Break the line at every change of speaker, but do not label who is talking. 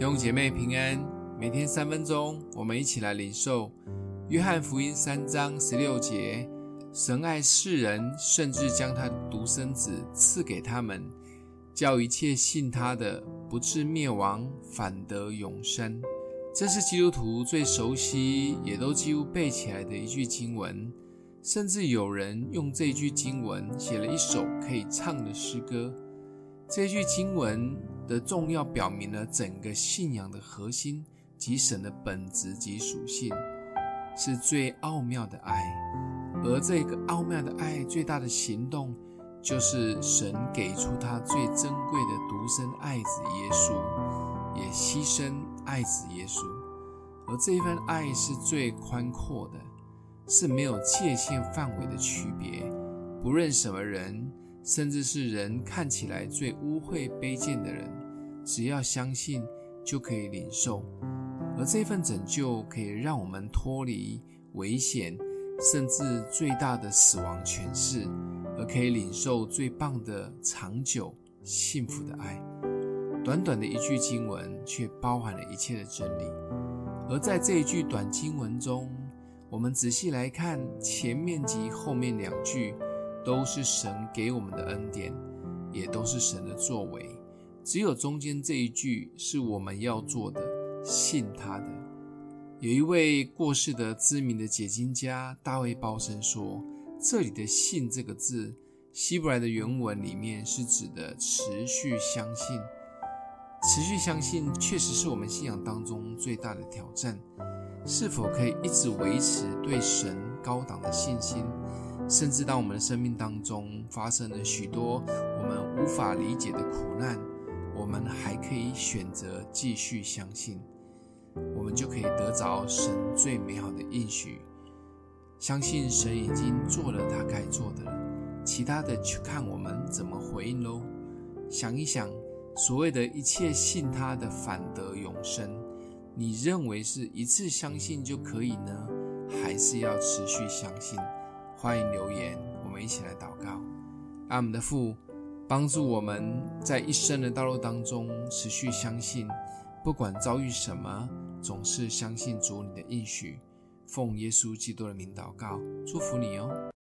弟兄姐妹平安，每天三分钟，我们一起来领受约翰福音三章十六节：神爱世人，甚至将他的独生子赐给他们，叫一切信他的不至灭亡，反得永生。这是基督徒最熟悉，也都几乎背起来的一句经文，甚至有人用这句经文写了一首可以唱的诗歌。这句经文的重要表明了整个信仰的核心及神的本质及属性，是最奥妙的爱。而这个奥妙的爱最大的行动，就是神给出他最珍贵的独生爱子耶稣，也牺牲爱子耶稣。而这一份爱是最宽阔的，是没有界限范围的区别，不论什么人。甚至是人看起来最污秽卑贱的人，只要相信就可以领受，而这份拯救可以让我们脱离危险，甚至最大的死亡权势，而可以领受最棒的长久幸福的爱。短短的一句经文，却包含了一切的真理。而在这一句短经文中，我们仔细来看前面及后面两句。都是神给我们的恩典，也都是神的作为。只有中间这一句是我们要做的，信他的。有一位过世的知名的解经家大卫鲍森说：“这里的‘信’这个字，希伯来的原文里面是指的持续相信。持续相信确实是我们信仰当中最大的挑战。是否可以一直维持对神高档的信心？”甚至当我们的生命当中发生了许多我们无法理解的苦难，我们还可以选择继续相信，我们就可以得着神最美好的应许。相信神已经做了他该做的了，其他的就看我们怎么回应喽。想一想，所谓的一切信他的反得永生，你认为是一次相信就可以呢，还是要持续相信？欢迎留言，我们一起来祷告。爱我们的父，帮助我们在一生的道路当中持续相信，不管遭遇什么，总是相信主你的应许。奉耶稣基督的名祷告，祝福你哦。